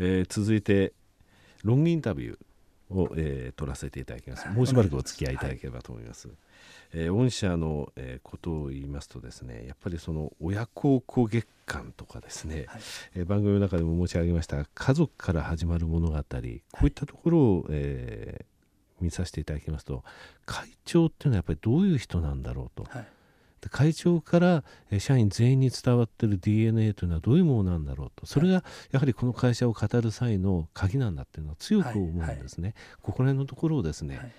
えー、続いてロングインタビューを、えー、取らせていただきます。もうしばらくお付き合いいただければと思います、はい、えー、御社の、えー、ことを言いますとですねやっぱりその親孝行月間とかですね、はい、えー、番組の中でも申し上げました家族から始まる物語こういったところを、えー、見させていただきますと会長っていうのはやっぱりどういう人なんだろうと。はい会長から社員全員に伝わってる DNA というのはどういうものなんだろうと。それがやはりこの会社を語る際の鍵なんだっていうのは強く思うんですね、はい。はい、ここら辺のところをですね、はい。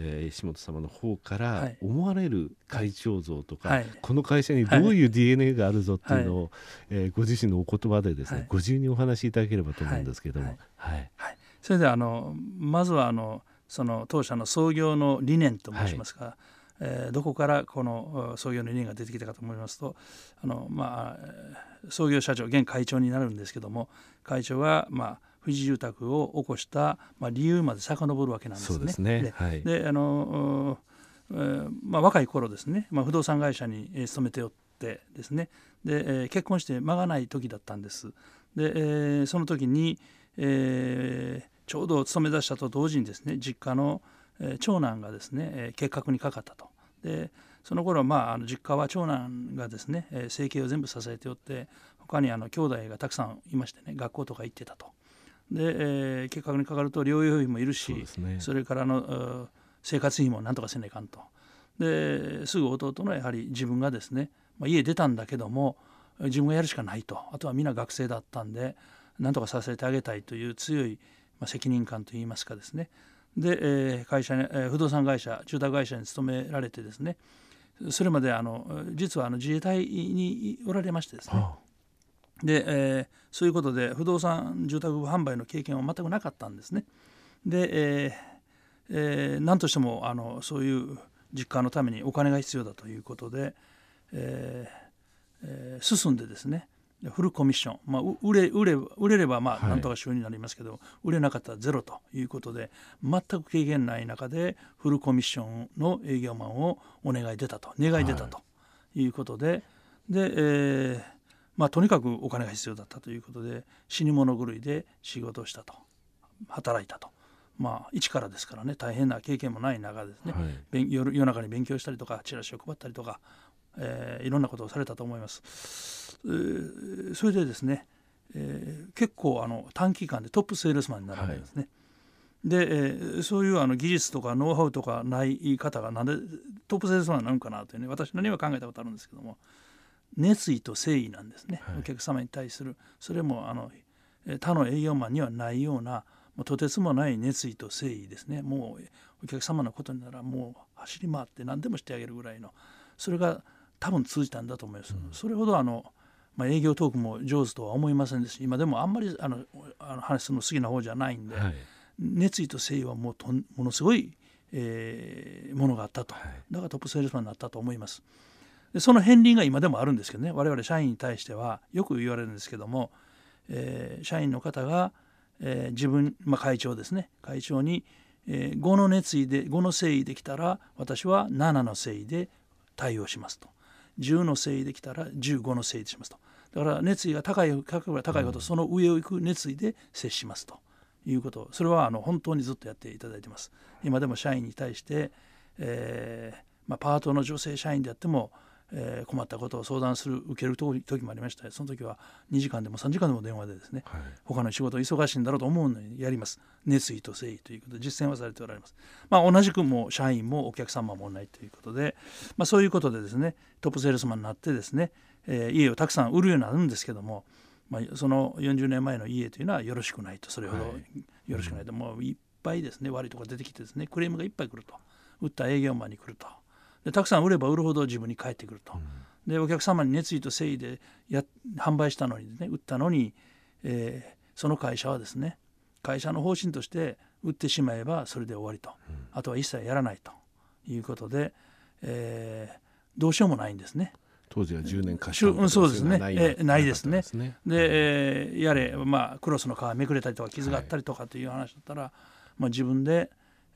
えー、石本様の方から思われる会長像とか、はい、この会社にどういう DNA があるぞっていうのを、はい、えー、ご自身のお言葉でですね、はい、ご自由にお話しいただければと思うんですけども。はい。それであのまずはあのその当社の創業の理念と申しますか、えー、どこからこの創業の理念が出てきたかと思いますとあの、まあ、創業社長現会長になるんですけども会長が、まあ、富士住宅を起こした、まあ、理由まで遡るわけなんですね。ですねで、あのえーまあ、若い頃ですね、まあ、不動産会社に勤めておってですねで、えー、結婚して間がない時だったんです。で、えー、その時に、えー、ちょうど勤め出したと同時にですね実家の、えー、長男がですね、えー、結核にかかったと。でその頃まああの実家は長男がですね、えー、生計を全部支えておって他にあの兄弟がたくさんいましてね学校とか行ってたと。で、えー、結核にかかると療養費もいるしそ、ね,、れからの生活費もなんとかせないかんと。ですぐ弟のやはり自分がですね、まあ、家出たんだけども自分がやるしかないとあとは皆学生だったんでなんとかさせてあげたいという強い、まあ、責任感といいますかですねで、えー、会社に、えー、不動産会社住宅会社に勤められてですね。それまであの実はあの自衛隊におられましてですね、はあ、で、えー、そういうことで不動産住宅販売の経験は全くなかったんですね。で、えーえー、何としてもあのそういう実家のためにお金が必要だということで、えーえー、進んでですねフルコミッション、まあ、売れ売れ売れればまあなんとか収入になりますけど、はい、売れなかったらゼロということで全く経験ない中でフルコミッションの営業マンをお願い出たと願い出たとい。うことで、はい、で、えーまあ、とにかくお金が必要だったということで死に物狂いで仕事をしたと。働いたと。まあ、一からですからね大変な経験もない中ですね、はい、夜夜中に勉強したりとかチラシを配ったりとか、えー、いろんなことをされたと思います。えー、それでですね、えー、結構あの短期間でトップセールスマンになられるんですね。はい、で、えー、そういうあの技術とかノウハウとかない方がなんでトップセールスマンになるのかなというね私なりには考えたことあるんですけども熱意と誠意なんですね、はい、お客様に対する。それもあの他の営業マンにはないようなもうとてつもない熱意と誠意ですね。もうお客様のことにならもう走り回って何でもしてあげるぐらいのそれが多分通じたんだと思います。うん、それほどあのまあ、営業トークも上手とは思いませんでし今でもあんまりあのあの話すの好きな方じゃないんで、はい、熱意と誠意はもうとものすごい、えー、ものがあったと、はい、だからトップセールスマンになったと思います。でその片鱗が今でもあるんですけどね。我々社員に対してはよく言われるんですけども、えー、社員の方が、えー、自分、まあ、会長ですね。会長に、えー、5の熱意で5の誠意できたら私は7の誠意で対応しますと10の誠意できたら15の誠意でしますと。だから熱意が高い高い高いほどその上を行く熱意で接しますと。いうこと。それはあの本当にずっとやっていただいてます。今でも社員に対して、えーまあ、パートの女性社員であってもえー、困ったことを相談する受ける時もありました。その時は2時間でも3時間でも電話でですね、はい、他の仕事忙しいんだろうと思うのにやります。熱意と誠意ということで実践はされておられます、まあ、同じくもう社員もお客様もないということで、まあ、そういうことでですねトップセールスマンになってですね、えー、家をたくさん売るようになるんですけども、まあ、その40年前の家というのはよろしくないと。それほどよろしくないと、はい、もういっぱいですね悪いところ出てきてですねクレームがいっぱい来ると。売った営業マンに来ると。でたくさん売れば売るほど自分に返ってくると、うん、でお客様に熱意と誠意でや販売したのにね売ったのに、えー、その会社はですね会社の方針として売ってしまえばそれで終わりと、うん、あとは一切やらないと。いうことで、えー、どうしようもないんですね。当時は10年貸したそうですね。えないですね。で、えー、やれ、まあ、クロスの皮めくれたりとか傷があったりとかという話だったら、はい、まあ、自分で、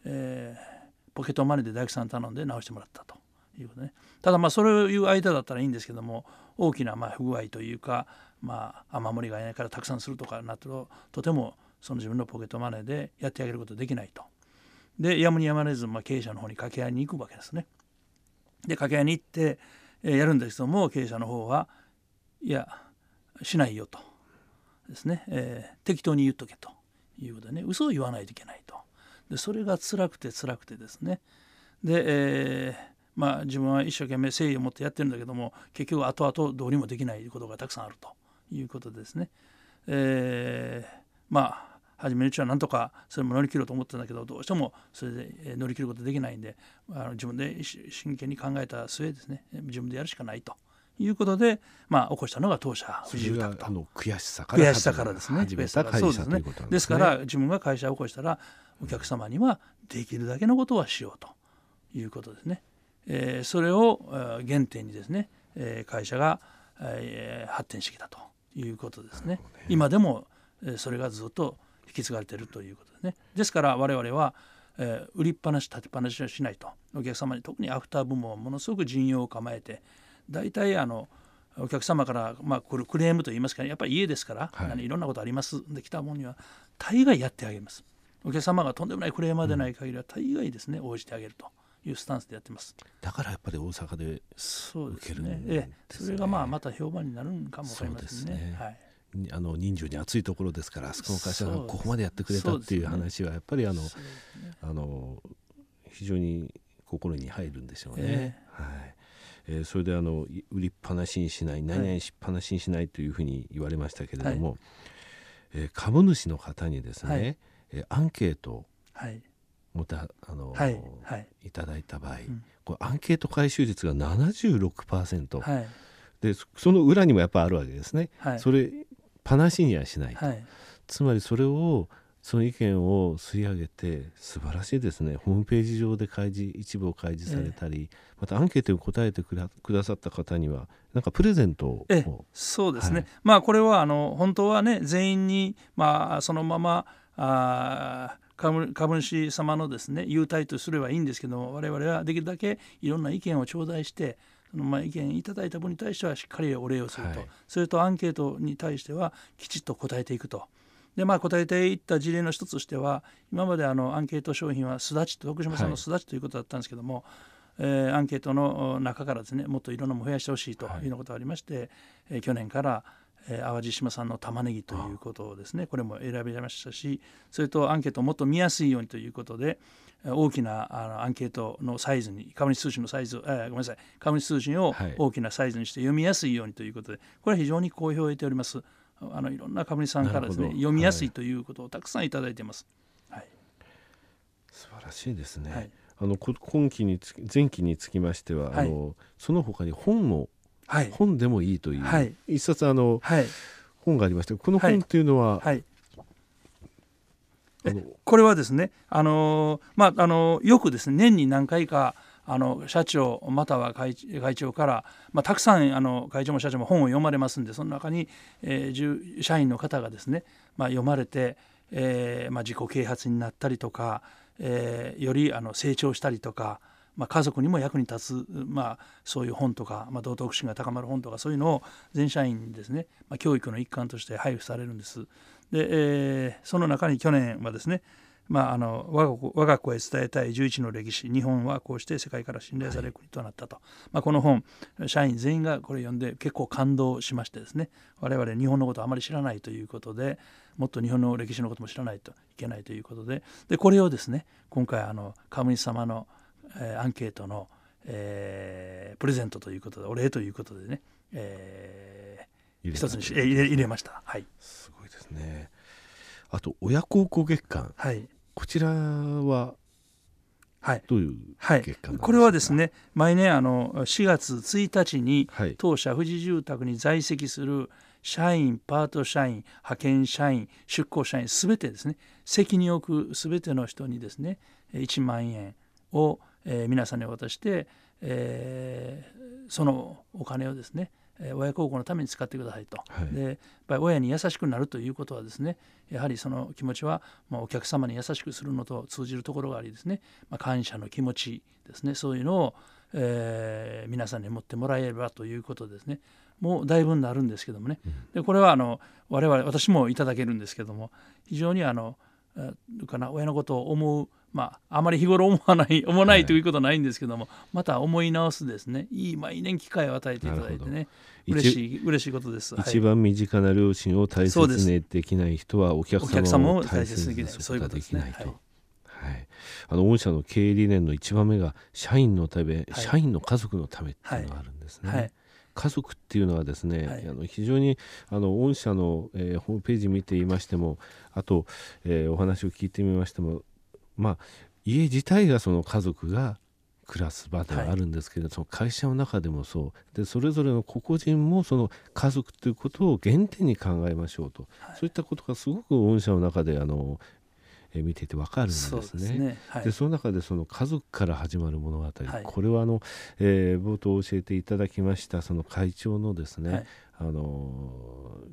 えー、ポケットマネーで大工さん頼んで直してもらったということねただまあそういう間だったらいいんですけども大きなま不具合というか、まあ雨漏りがいないからたくさんするとかなるととてもその自分のポケットマネーでやってあげることできないと。でやむにやまれず、まあ、経営者の方に掛け合いに行くわけですね。で掛け合いに行って、え、やるんですけども経営者の方はいやしないよとですね、えー、適当に言っとけということでね嘘を言わないといけないと。でそれが辛くて辛くてですねで、えー、まあ自分は一生懸命誠意を持ってやってるんだけども結局後々どうにもできないことがたくさんあるということですね。えー、まあ初めのうちはなんとかそれも乗り切ろうと思ってたんだけどどうしてもそれで乗り切ることできないんであの自分で真剣に考えた末ですね自分でやるしかないと。いうことで、まあ、起こしたのが当社藤住宅と。悔しさから悔しさからですね。始めた会社ですね。ですから自分が会社を起こしたらお客様にはできるだけのことはしようということですね。えー、それを原点にですね、えー、会社が、えー、発展してきたということですね。ね今でも、えー、それがずっと引き継がれているということですね。ですから我々は、えー、売りっぱなし立てっぱなしはしないとお客様に特にアフター部門はものすごく陣容を構えて大体あのお客様から、まあ、これクレームといいますか、ね、やっぱり家ですから、はい、いろんなことありますで来たものには大概やってあげます。お客様がとんでもないクレーマーでない限りは大概ですね、応じてあげると。いうスタンスでやってます。だからやっぱり大阪でそうですね。ええ、それがまあまた評判になるんかもわかりませんね。ね。はい。あの人情に熱いところですからあそこの会社がここまでやってくれたっていう話はやっぱりあの、ね、あの非常に心に入るんでしょうね。えー、はい。えー、それであの売りっぱなしにしない何々しっぱなしにしないというふうに言われましたけれども、はい、えー、株主の方にですね、はい、えー、アンケートまたあの、はいはい、いただいた場合、うん、これアンケート回収率が76%、はい、でその裏にもやっぱあるわけですね、はい、それパなしにはしないと、はい、つまりそれをその意見を吸い上げて素晴らしいですね。ホームページ上で開示一部を開示されたり、えまたアンケートに答えてくださった方にはなんかプレゼントを。えそうですね、はい、まあこれはあの本当はね全員に、まあ、そのままあ株主様のですね優待とすればいいんですけども我々はできるだけいろんな意見を頂戴してそのまあ意見いただいた分に対してはしっかりお礼をすると、はい、それとアンケートに対してはきちっと答えていくと。でまあ、答えていった事例の一つとしては今まであのアンケート商品はすだち徳島さんのすだちということだったんですけども、はい、えー、アンケートの中からですねもっといろんなものを増やしてほしいというようなことがありまして、はい、えー、去年からえー、淡路島産の玉ねぎということをですね。これも選びましたしそれとアンケートをもっと見やすいようにということで大きなあのアンケートのサイズに株主通信のサイズ、えー、ごめんなさい。株主通信を大きなサイズにして読みやすいようにということでこれは非常に好評を得ております。あのいろんな株主さんからですね読みやすいということをたくさんいただいています。はい、素晴らしいですね、はい、あの今期につ前期につきましては、はい、あのその他に本もはい、本でもいいという、はい、一冊あの、はい、本がありましてこの本っていうのは、はい。これはですね、あのまあ、あのよくですね年に何回かあの社長または会会長から、まあ、たくさんあの会長も社長も本を読まれますんでその中に、えー、社員の方がですね、まあ、読まれて、えーまあ、自己啓発になったりとか、えー、よりあの成長したりとか、まあ、家族にも役に立つ、まあ、そういう本とか、まあ、道徳心が高まる本とかそういうのを全社員にですね、まあ、教育の一環として配布されるんです。で、えー、その中に去年はですねまあ、あの我が我が子へ伝えたい11の歴史日本はこうして世界から信頼される国となったと、はい、まあ、この本社員全員がこれ読んで結構感動しましてですね我々日本のことあまり知らないということでもっと日本の歴史のことも知らないといけないということででこれをですね今回あの株主様のえー、アンケートの、えー、プレゼントということでお礼ということでね、えー、一つに入れ入れました。はい、すごいですね。あと親孝行月間、はい、こちらははい、どういう月間、はい、これはですね毎年あの4月1日に当社富士住宅に在籍する社員パート社員派遣社員出向社員すべてですね責に置くすべての人にですね1万円をえー、皆さんに渡して、えー、そのお金をですね親孝行のために使ってくださいと、はい、でやっぱり親に優しくなるということはですねやはりその気持ちは、まあ、お客様に優しくするのと通じるところがありですね、まあ、感謝の気持ちですねそういうのを、えー、皆さんに持ってもらえればということですね。もだいぶになるんですけどもね、でこれはあの我々私もいただけるんですけども非常にあのかな親のことを思うまあ、あまり日頃思わない思わないということはないんですけども、はい、また思い直すですね。いい毎年機会を与えていただいてね。嬉しい嬉しいことです、一番身近な両親を大切にできない人はお客様を大切にすることができないと。はい、あの御社の経営理念の一番目が社員のため、はい、社員の家族のためっていうのがあるんですね。はい。家族っていうのはですね、はい、あの非常にあの御社の、えー、ホームページ見ていましてもあと、えー、お話を聞いてみましてもまあ家自体がその家族が暮らす場ではあるんですけれど、はい、その会社の中でもそう。でそれぞれの個々人もその家族ということを原点に考えましょうと、はい、そういったことがすごく御社の中であのえ見ていて分かるんですね。そで、ね。はい、その中でその家族から始まる物語、はい、これはあの、えー、冒頭教えていただきましたその会長のですね、はい、あの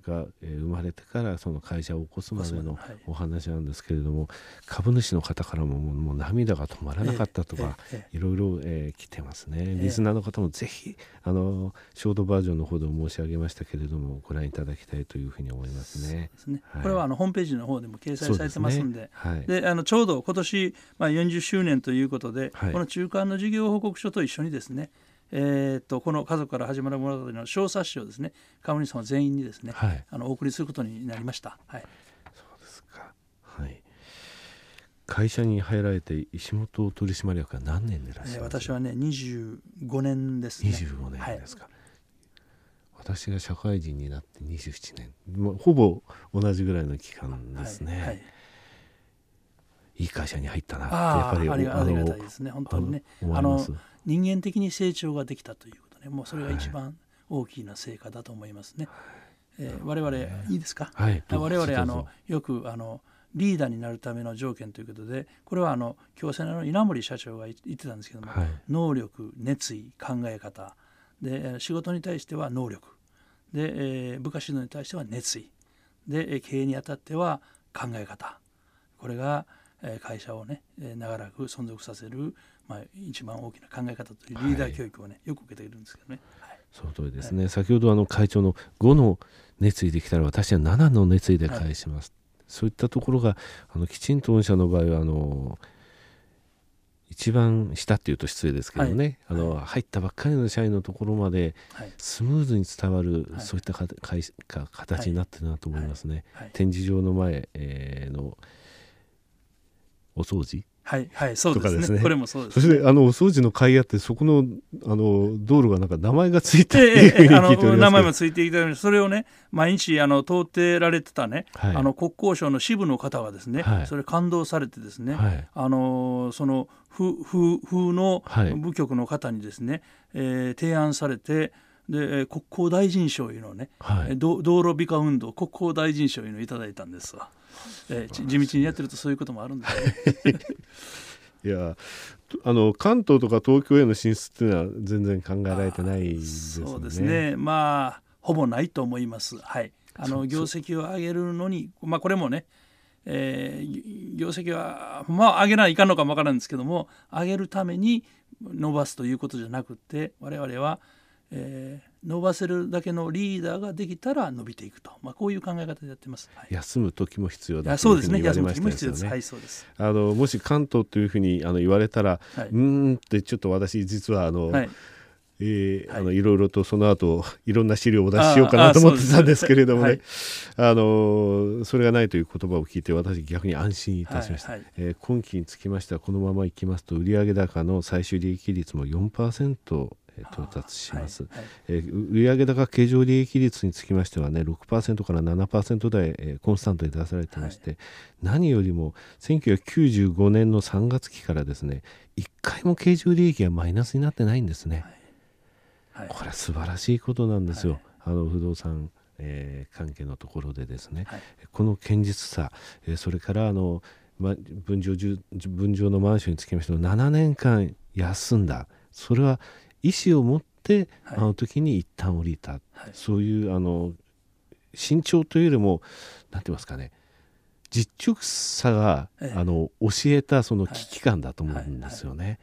が、えー、生まれてからその会社を起こすまでのお話なんですけれども、株主の方からももう涙が止まらなかったとか、いろいろ、えー、来てますね、リスナーの方もぜひあのショートバージョンの方でも申し上げましたけれどもご覧いただきたいというふうに思いますね。すね。これはあのホームページの方でも掲載されてますんで、で、ね、あのちょうど今年、まあ、40周年ということで、この中間の事業報告書と一緒にですねえーと、この家族から始まる物語の小冊子をですね株主様全員にですね、はい、あのお送りすることになりました。はい、そうですか、はい、会社に入られて石本取締役は何年でいらっしゃる私はね25年ですね。25年ですか、はい、私が社会人になって27年、まあ、ほぼ同じぐらいの期間ですね。はい。いい会社に入ったなってやっぱりありがたいですね。本当にね。あの人間的に成長ができたということね。もうそれが一番大きな成果だと思いますね。はい、えー、我々いいですか、はい、我々あのよくあのリーダーになるための条件ということでこれはあの京セラの稲森社長が言ってたんですけども、はい、能力熱意考え方。で仕事に対しては能力。で、えー、部下指導に対しては熱意。で経営にあたっては考え方。これが会社をね長らく存続させるまあ、一番大きな考え方というリーダー教育をね、はい、よく受けているんですけどね。はい、その通りですね、はい、先ほどあの会長の5の熱意できたら私は7の熱意で返します、そういったところがあのきちんと御社の場合はあの一番下っていうと失礼ですけどね、あの入ったばっかりの社員のところまでスムーズに伝わる、そういったかか形になってるなと思いますね。展示場の前、えー、のお掃除？はいはいそうですね、ね、これもそうです、ね、そしてあのお掃除の会あってそこのあの道路がなんか名前がついてっていうふうに聞いております名前もついていただいてそれをね毎日あの通ってられてたね、はい、あの国交省の支部の方がですね、はい、それ感動されてですね、はい、あのその風風の部局の方にですね、はい、えー、提案されてで国交大臣賞いうのをね、はい、道路美化運動国交大臣賞いうのをいただいたんですわ。えー、地道にやってるとそういうこともあるんですね。いやあの関東とか東京への進出っていうのは全然考えられてないですね。そうですねまあほぼないと思います。はいあの業績を上げるのにまあこれもねえー、業績はまあ上げないかんのかもわからんですけども上げるために伸ばすということじゃなくて我々はえー、伸ばせるだけのリーダーができたら伸びていくと、まあ、こういう考え方でやってます、はい、休む時も必要だというふうに言われましたです。ね。はい、そうです。あのもし関東というふうにあの言われたら、はい、うんってちょっと私実はあの、はい。えー、はい、あのいろいろとその後いろんな資料をお出ししようかなと思ってたんですけれどもね。あ、はい、のそれがないという言葉を聞いて私逆に安心いたしました、はいはい、えー、今期につきましてはこのままいきますと売上高の最終利益率も4%到達します、はいはい、えー、売上高経常利益率につきましてはね6%から7%台、えー、コンスタントに出されてまして、はい、何よりも1995年の3月期からですね1回も経常利益がマイナスになってないんですね、これは素晴らしいことなんですよ、あの不動産えー、関係のところでですね、はい、この堅実さ、えー、それからあの、ま、分譲分譲のマンションにつきましても7年間休んだ。それは意思を持って、はい、あの時に一旦降りた、はい、そういうあの慎重というよりも何て言いますかね。実直さが、ええ、あの教えたその危機感だと思うんですよね、はい、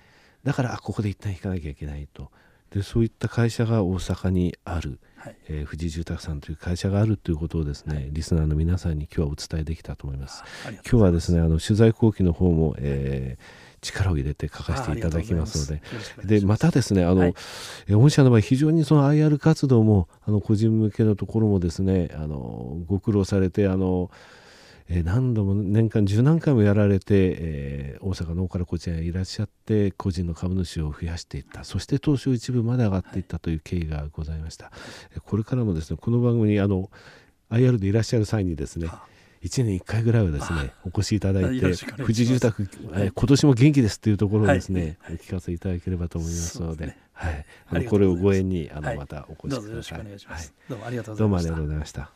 だからここで一旦引かなきゃいけないと。でそういった会社が大阪にある、はい。えー富士住宅さんという会社があるということをですね、リスナーの皆さんに今日はお伝えできたと思います。今日はですねあの取材後期の方も、えー力を入れて書かせていただきますので。でまたですねあの、はい。えー御社の場合非常にその IR 活動もあの個人向けのところもですねあのご苦労されてあの、えー何度も年間十何回もやられて、えー大阪の方からこちらにいらっしゃって個人の株主を増やしていった。そして東証一部まで上がっていったという経緯がございました、えーこれからもですねこの番組にあの IR でいらっしゃる際にですねあ1年1回ぐらいはですねお越しいただいよて富士住宅、はい。えー今年も元気ですというところをですね、はい。お聞かせいただければと思いますのでね。はい、あのこれをうご縁にあの、はいまたお越しください。どうもありがとうございました。